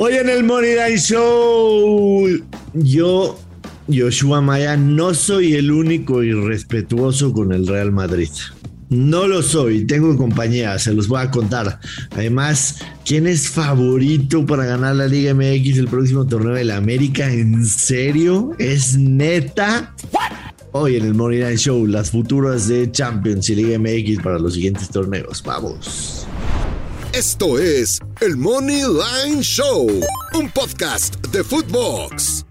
Hoy en el Money Show, yo, Joshua Maya, no soy el único irrespetuoso con el Real Madrid. No lo soy, tengo compañía, se los voy a contar. Además, ¿quién es favorito para ganar la Liga MX el próximo torneo de la América? ¿En serio? ¿Es neta? Hoy en el Money Line Show, las futuras de Champions y Liga MX para los siguientes torneos. Vamos. Esto es el Money Line Show, un podcast de Footbox.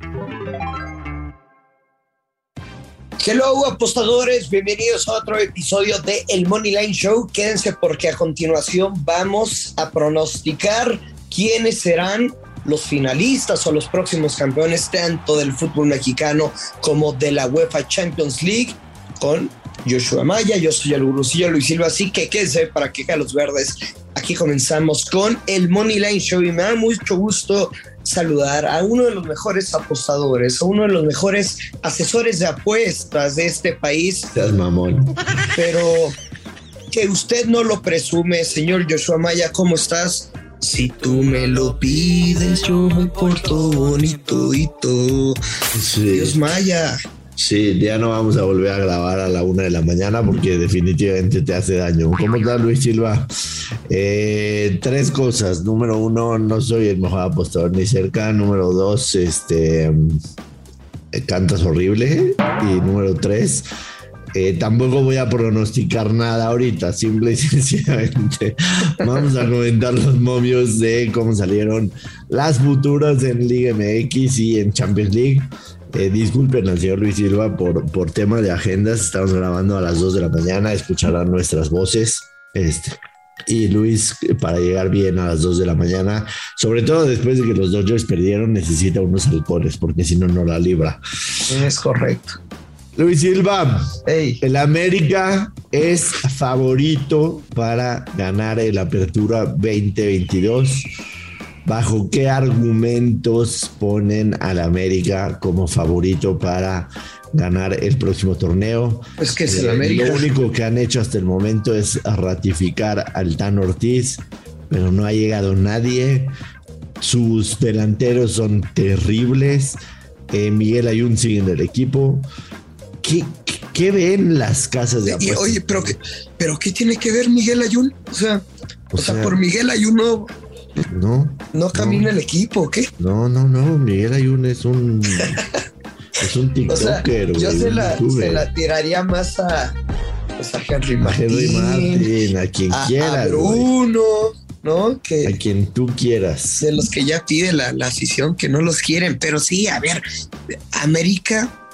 Hello apostadores, bienvenidos a otro episodio de El Money Line Show. Quédense porque a continuación vamos a pronosticar quiénes serán los finalistas o los próximos campeones tanto del fútbol mexicano como de la UEFA Champions League con Joshua Maya, yo soy el gurusillo Luis Silva, así que quédense para que los verdes. Aquí comenzamos con el Money Line Show y me da mucho gusto saludar a uno de los mejores apostadores, a uno de los mejores asesores de apuestas de este país. Mamón. Pero que usted no lo presume, señor Joshua Maya, ¿cómo estás? Si tú me lo pides, yo me porto bonito y todo. Dios Maya. Sí, ya no vamos a volver a grabar a la una de la mañana porque definitivamente te hace daño. ¿Cómo estás, Luis Silva? Eh, tres cosas. Número uno, no soy el mejor apostador ni cerca. Número dos, este eh, cantas horrible. Y número tres, eh, tampoco voy a pronosticar nada ahorita, simple y sencillamente vamos a comentar los momios de cómo salieron las futuras en Liga MX y en Champions League. Eh, disculpen al señor Luis Silva por, por tema de agendas. Estamos grabando a las 2 de la mañana. Escucharán nuestras voces. Este. Y Luis, para llegar bien a las 2 de la mañana, sobre todo después de que los Dodgers perdieron, necesita unos alcoholes, porque si no, no la libra. Es correcto. Luis Silva, el América es favorito para ganar el Apertura 2022 ¿Bajo qué argumentos ponen al América como favorito para ganar el próximo torneo? Es que es el América. Lo único que han hecho hasta el momento es ratificar al Tan Ortiz, pero no ha llegado nadie. Sus delanteros son terribles. Eh, Miguel Ayun sigue en el equipo. ¿Qué, ven las casas de apuestas? Oye, pero ¿qué, pero ¿qué tiene que ver Miguel Ayun? O sea, o, sea, por Miguel Ayun no, no. ¿No camina el equipo o qué? No, no, no. Miguel Ayun es un. es un TikToker. yo se la, se la, tiraría más a. Pues a Henry Martin. A Henry Martin, a quien quiera. A Bruno. ¿no? Que a quien tú quieras. De los que ya pide la, la afición que no los quieren, pero sí, a ver, América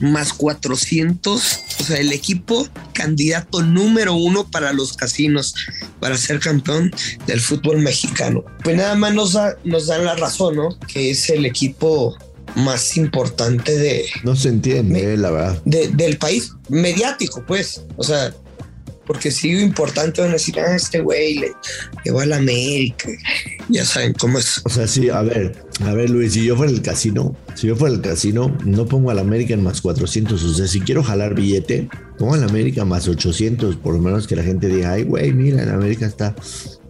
más 400, o sea, el equipo candidato número uno para los casinos, para ser campeón del fútbol mexicano. Pues nada más nos, nos dan la razón, ¿no? Que es el equipo más importante de... No se entiende, la verdad. del país, mediático, pues. O sea, porque si importante van a decir, ah, este güey le llevó a la América. Ya saben cómo es. O sea, sí, a ver, a ver, Luis, si yo fuera el casino, si yo fuera el casino, no pongo al América en más 400. O sea, si quiero jalar billete, pongo al América más 800, por lo menos que la gente diga, ay, güey, mira, en América está.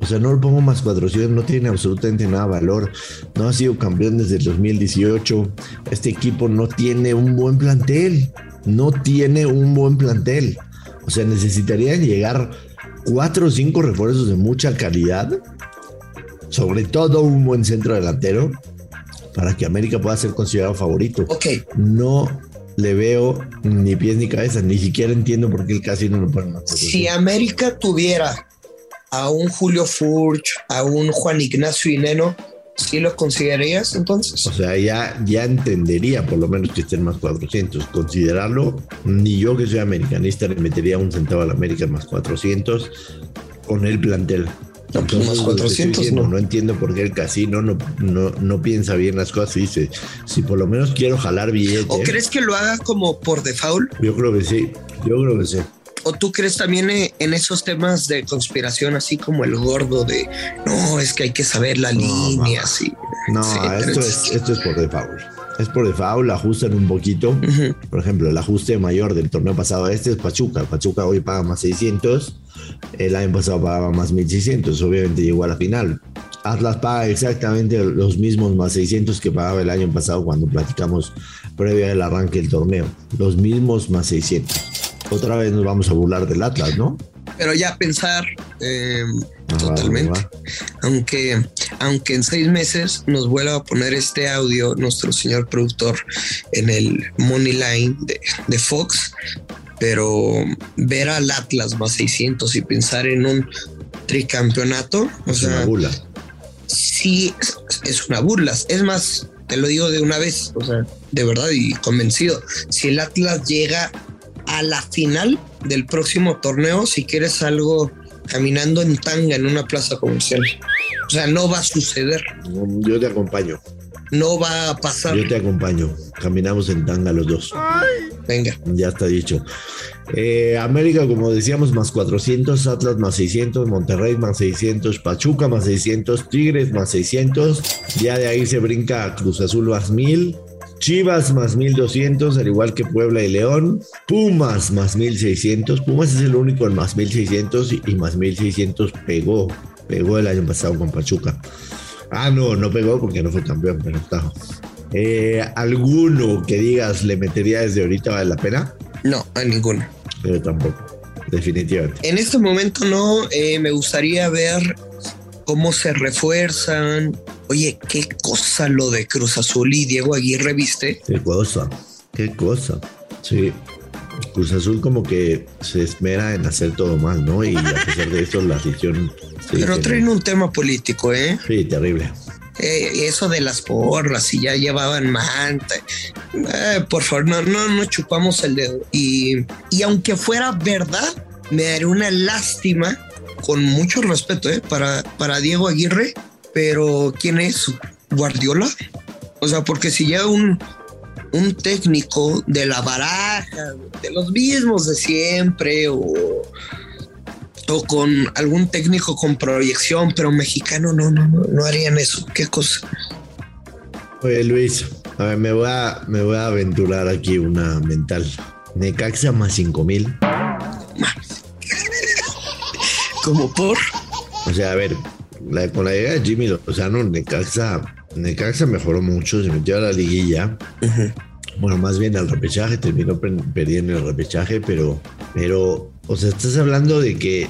O sea, no lo pongo más 400, no tiene absolutamente nada valor. No ha sido campeón desde el 2018. Este equipo no tiene un buen plantel. No tiene un buen plantel. O sea, necesitarían llegar cuatro o cinco refuerzos de mucha calidad, sobre todo un buen centro delantero, para que América pueda ser considerado favorito. Ok. No le veo ni pies ni cabeza, ni siquiera entiendo por qué el casino no pone Si América tuviera a un Julio Furch, a un Juan Ignacio Ineno, ¿Sí lo considerarías entonces? O sea, ya, ya entendería por lo menos que estén más 400. Considerarlo, ni yo que soy americanista le metería un centavo a la América más 400 con el plantel. No, pues más 400 no. no. entiendo por qué el casino no, no, no piensa bien las cosas y dice, si por lo menos quiero jalar billete. ¿O crees que lo haga como por default? Yo creo que sí, yo creo que sí. ¿O tú crees también eh, en esos temas de conspiración, así como el gordo de no, es que hay que saber la línea, así? No, esto, es, esto es por default. Es por default, ajustan un poquito. Por ejemplo, el ajuste mayor del torneo pasado este es Pachuca. Pachuca hoy paga más 600, el año pasado pagaba más 1600, obviamente llegó a la final. Atlas paga exactamente los mismos más 600 que pagaba el año pasado cuando platicamos previo al arranque del torneo. Los mismos más 600. Otra vez nos vamos a burlar del Atlas, ¿no? Pero ya pensar eh, totalmente. Aunque, aunque en seis meses nos vuelva a poner este audio nuestro señor productor en el Money Line de, de Fox, pero ver al Atlas más 600 y pensar en un tricampeonato, o Es sea, una burla. sí es una burla. Es más, te lo digo de una vez, o sea, de verdad y convencido. Si el Atlas llega a la final del próximo torneo, si quieres algo caminando en tanga en una plaza comercial. O sea, no va a suceder, Yo te acompaño. no va a pasar. Yo te acompaño. Caminamos en tanga los dos. Venga, Ya está dicho. Eh, América, como decíamos, más 400, Atlas más 600, Monterrey más 600, Pachuca más 600, Tigres más 600. Ya de ahí se brinca Cruz Azul más 1000. Chivas más 1200, al igual que Puebla y León. Pumas más 1600. Pumas es el único en más 1600 y, más 1600 pegó. Pegó el año pasado con Pachuca. Ah, no, no pegó porque no fue campeón, pero está. Eh, ¿Alguno que digas le metería desde ahorita vale la pena? no, a ninguno. Pero tampoco, definitivamente. En este momento no, eh, me gustaría ver cómo se refuerzan. Oye, qué cosa lo de Cruz Azul y Diego Aguirre, ¿viste? Qué cosa, qué cosa. Sí, Cruz Azul como que se esmera en hacer todo mal, ¿no? Y a pesar de eso, la afición... Pero traen un tema político, ¿eh? Sí, terrible. Eh, eso de las porras y ya llevaban manta. Eh, por favor, no, no, no chupamos el dedo. Y, y aunque fuera verdad, me daría una lástima, con mucho respeto, ¿eh? para, para Diego Aguirre, pero ¿quién es? ¿Guardiola? O sea, porque si ya un, un técnico de la baraja, de los mismos de siempre, o, o con algún técnico con proyección, pero mexicano, no, no, no, no harían eso. ¿Qué cosa? Oye, Luis, a ver, me voy a, me voy a aventurar aquí una mental. Necaxa más 5000. Como por. O sea, a ver, la- con la llegada de Jimmy Lozano, Necaxa, Necaxa mejoró mucho, se metió a la liguilla. Bueno, más bien al repechaje, terminó per- perdiendo el repechaje, pero, pero, o sea, estás hablando de que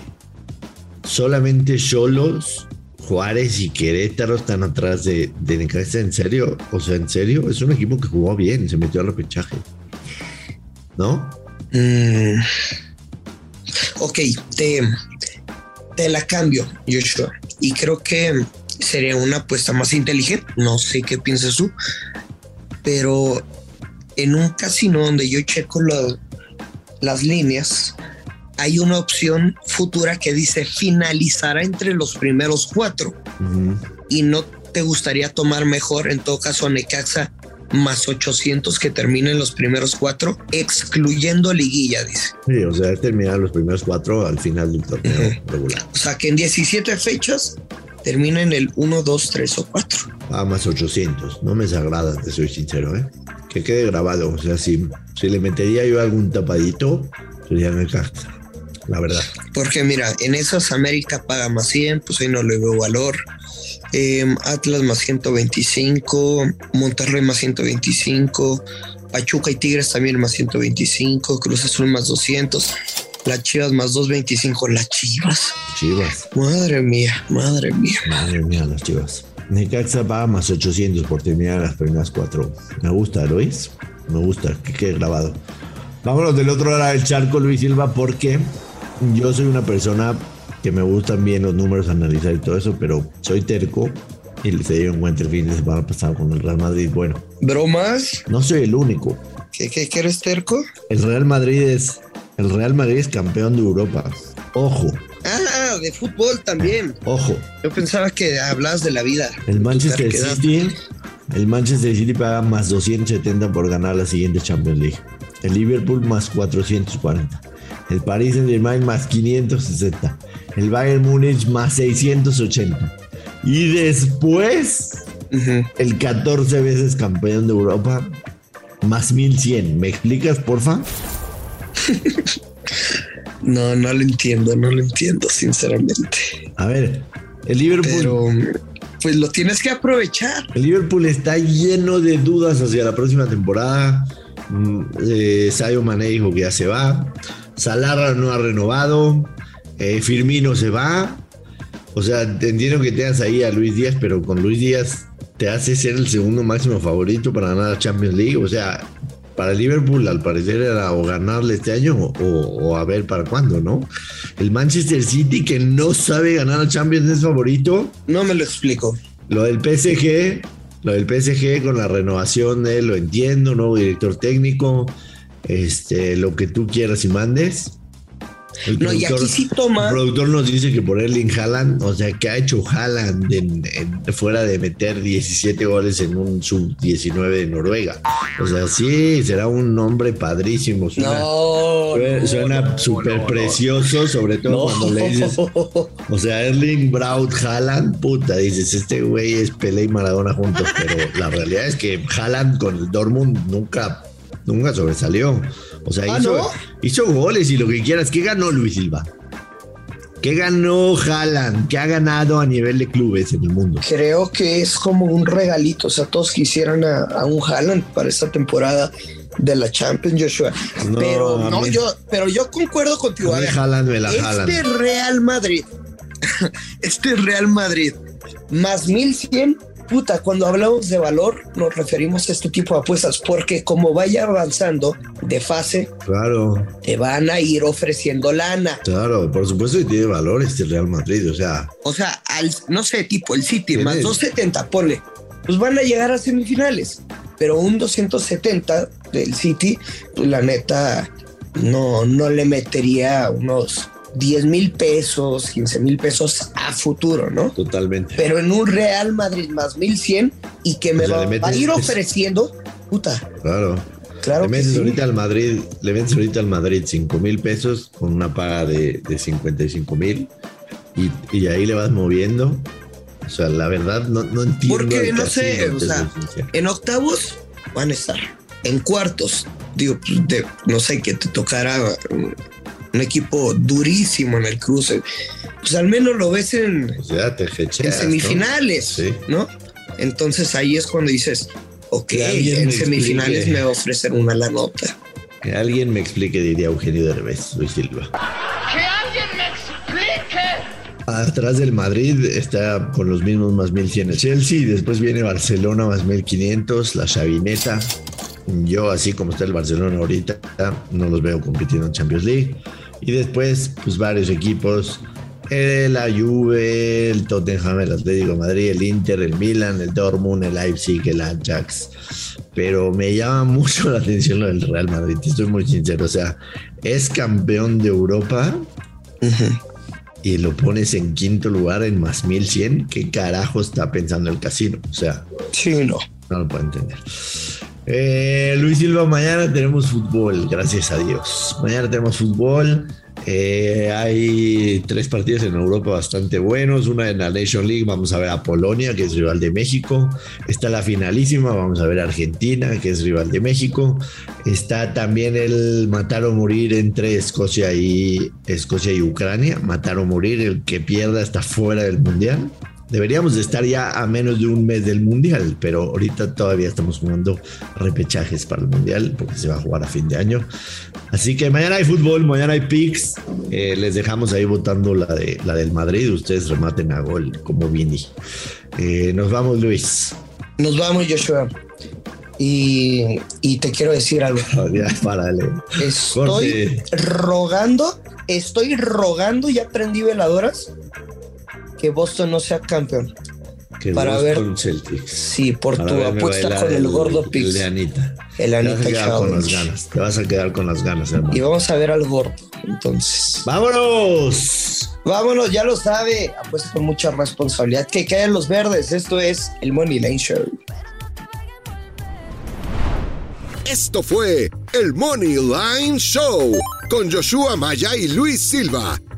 solamente Cholos, Juárez y Querétaro están atrás de, de Necaxa, ¿en serio? O sea, ¿en serio? Es un equipo que jugó bien, se metió al repechaje. ¿No? Mm. Ok, te, te la cambio, Joshua. Y creo que sería una apuesta más inteligente. No sé qué piensas tú, pero en un casino donde yo checo la- las líneas, hay una opción futura que dice finalizará entre los primeros cuatro. Y no te gustaría tomar mejor, en todo caso, a Necaxa más 800 que terminen los primeros cuatro, excluyendo liguilla, dice. Sí, o sea, terminar los primeros cuatro al final del torneo Ujú. regular. O sea que en 17 fechas terminen el 1, 2, 3 o 4. Ah, más 800. No me desagrada, te soy sincero, ¿eh? Que quede grabado. O sea, si, si le metería yo algún tapadito, sería Necaxa. La verdad. Porque mira, en esas América paga más 100, pues ahí no le veo valor. Eh, Atlas más 125, Monterrey más 125, Pachuca y Tigres también más 125, Cruz Azul más 200, las Chivas más 225, las Chivas. Chivas. Madre mía, madre mía. Madre mía, las chivas. Necaxa paga más 800 por terminar las primeras cuatro. Me gusta, Luis. Me gusta, que quede grabado. Vámonos del otro lado del charco, Luis Silva, porque yo soy una persona que me gustan bien los números, analizar y todo eso, pero soy terco y se dio en cuenta el fin de semana pasado con el Real Madrid. Bueno, ¿Bromas? no soy el único. ¿Qué, qué, qué eres terco? El Real Madrid es el Real Madrid es campeón de Europa. Ojo, Ah, de fútbol también. ojo. Yo pensaba que hablabas de la vida. El Manchester. City, el Manchester City paga más 270 por ganar la siguiente Champions League. El Liverpool más 440. El Paris Saint Germain más 560. El Bayern Múnich más 680. Y después, el 14 veces campeón de Europa más 1100. ¿Me explicas, porfa? No, no lo entiendo, no lo entiendo, sinceramente. A ver, el Liverpool. Pero pues lo tienes que aprovechar. El Liverpool está lleno de dudas hacia la próxima temporada. Mm, eh, Sayo Mané dijo que ya se va. Salah no ha renovado. Eh, Firmino se va. O sea, entiendo que tengas ahí a Luis Díaz, pero con Luis Díaz te hace ser el segundo máximo favorito para ganar la Champions League. O sea, para Liverpool al parecer era o ganarle este año o, a ver para cuándo, ¿no? El Manchester City que no sabe ganar la Champions es favorito. No me lo explico. Lo del PSG, lo del PSG con la renovación de lo entiendo, nuevo director técnico, este, lo que tú quieras y mandes. El no, y aquí sí toma. El productor nos dice que por Erling Haaland, o sea, que ha hecho Haaland fuera de meter 17 goles en un sub-19 de Noruega. O sea, sí, será un nombre padrísimo. Suena, no, suena súper precioso, sobre todo cuando le dices. O sea, Erling Braut Haaland, puta, dices, este güey es Pelé y Maradona juntos, pero la realidad es que Haaland con el Dortmund nunca, nunca sobresalió. O sea, ah, hizo, goles y lo que quieras. ¿Qué ganó Luis Silva? ¿Qué ganó Haaland? ¿Qué ha ganado a nivel de clubes en el mundo? Creo que es como un regalito. O sea, todos quisieran a, un Haaland para esta temporada de la Champions, Joshua. pero no, yo, pero yo concuerdo contigo. A Haaland me la este Real Madrid, este Real Madrid, más 1100 puta, cuando hablamos de valor nos referimos a este tipo de apuestas porque como vaya avanzando de fase, claro, te van a ir ofreciendo lana. Claro, por supuesto que tiene valor este Real Madrid, o sea. O sea, al, no sé, tipo el City, más 270, ponle, pues van a llegar a semifinales, pero un 270 del City, pues la neta, no, no le metería unos 10 mil pesos, 15 mil pesos a futuro, ¿no? Totalmente. Pero en un Real Madrid más 1100 y que me va, a ir ofreciendo, puta. Claro. Claro le metes ahorita al Madrid, le vendes ahorita al Madrid 5 mil pesos con una paga de, de 55 mil y, ahí le vas moviendo. O sea, la verdad no, no entiendo. Porque no sé, o sea, en octavos van a estar. En cuartos, digo, pues, no sé, que te tocará un equipo durísimo en el cruce. Pues al menos lo ves en, semifinales, ¿no? Entonces ahí es cuando dices, ok, en semifinales me va a ofrecer una la nota. Que alguien me explique, diría Eugenio Derbez, Luis Silva. Que alguien me explique. Atrás del Madrid está con los mismos más 1100 el Chelsea, después viene Barcelona más 1500, la Chavineta. Yo, así como está el Barcelona ahorita, no los veo compitiendo en Champions League. Y después, pues varios equipos, el la Juve, el Tottenham, el Atlético de Madrid, el Inter, el Milan, el Dortmund, el Leipzig, el Ajax. Pero me llama mucho la atención lo del Real Madrid, estoy muy sincero. O sea, es campeón de Europa y lo pones en quinto lugar en más 1100. ¿Qué carajo está pensando el casino? O sea, sí, no. No lo puedo entender. Eh, Luis Silva, mañana tenemos fútbol, gracias a Dios. Mañana tenemos fútbol. Eh, hay tres partidos en Europa bastante buenos. Una en la Nation League, vamos a ver a Polonia, que es rival de México. Está la finalísima, vamos a ver a Argentina, que es rival de México. Está también el matar o morir entre Escocia y Escocia y Ucrania. Matar o morir, el que pierda está fuera del mundial. Deberíamos de estar ya a menos de un mes del Mundial, pero ahorita todavía estamos jugando repechajes para el Mundial porque se va a jugar a fin de año. Así que mañana hay fútbol, mañana hay picks. Eh, les dejamos ahí votando la, de, la del Madrid. Ustedes rematen a gol como Vini. Eh, nos vamos, Luis. Nos vamos, Joshua. Y, te quiero decir algo. ya, párale. Estoy rogando, estoy rogando, ya prendí veladoras que Boston no sea campeón. Que para ver Celtics. Sí, por tu apuesta con el, gordo Pix. El de Anita. El Anita Te vas a quedar con las ganas. Te vas a quedar con las ganas, hermano. Y vamos a ver al gordo. Entonces. ¡Vámonos! Vámonos, ya lo sabe. Apuesta con mucha responsabilidad. Que caen los verdes. Esto es el Money Line Show. Esto fue el Money Line Show con Joshua Maya y Luis Silva